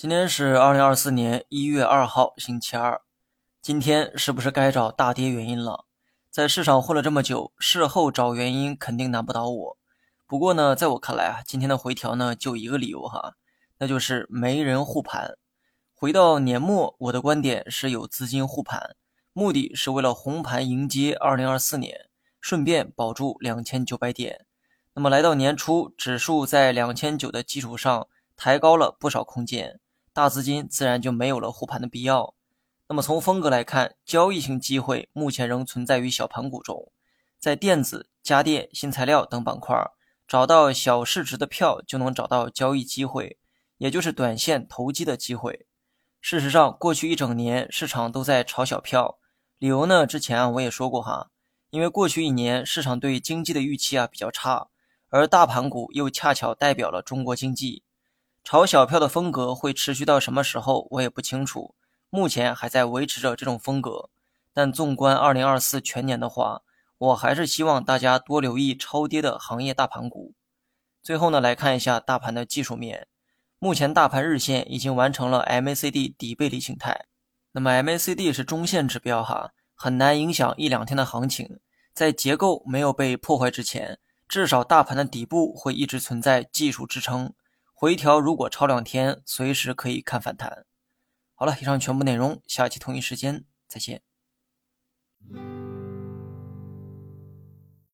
今天是二零二四年一月二号，星期二。今天是不是该找大跌原因了？在市场混了这么久，事后找原因肯定难不倒我。不过呢，在我看来啊，今天的回调呢就一个理由哈，那就是没人护盘。回到年末，我的观点是有资金护盘，目的是为了红盘迎接二零二四年，顺便保住两千九百点。那么来到年初，指数在两千九的基础上抬高了不少空间。大资金自然就没有了护盘的必要。那么从风格来看，交易型机会目前仍存在于小盘股中，在电子、家电、新材料等板块找到小市值的票，就能找到交易机会，也就是短线投机的机会。事实上，过去一整年市场都在炒小票，理由呢？之前啊我也说过哈，因为过去一年市场对经济的预期啊比较差，而大盘股又恰巧代表了中国经济。炒小票的风格会持续到什么时候，我也不清楚。目前还在维持着这种风格，但纵观二零二四全年的话，我还是希望大家多留意超跌的行业大盘股。最后呢，来看一下大盘的技术面。目前大盘日线已经完成了 MACD 底背离形态，那么 MACD 是中线指标哈，很难影响一两天的行情。在结构没有被破坏之前，至少大盘的底部会一直存在技术支撑。回调如果超两天，随时可以看反弹。好了，以上全部内容，下期同一时间再见。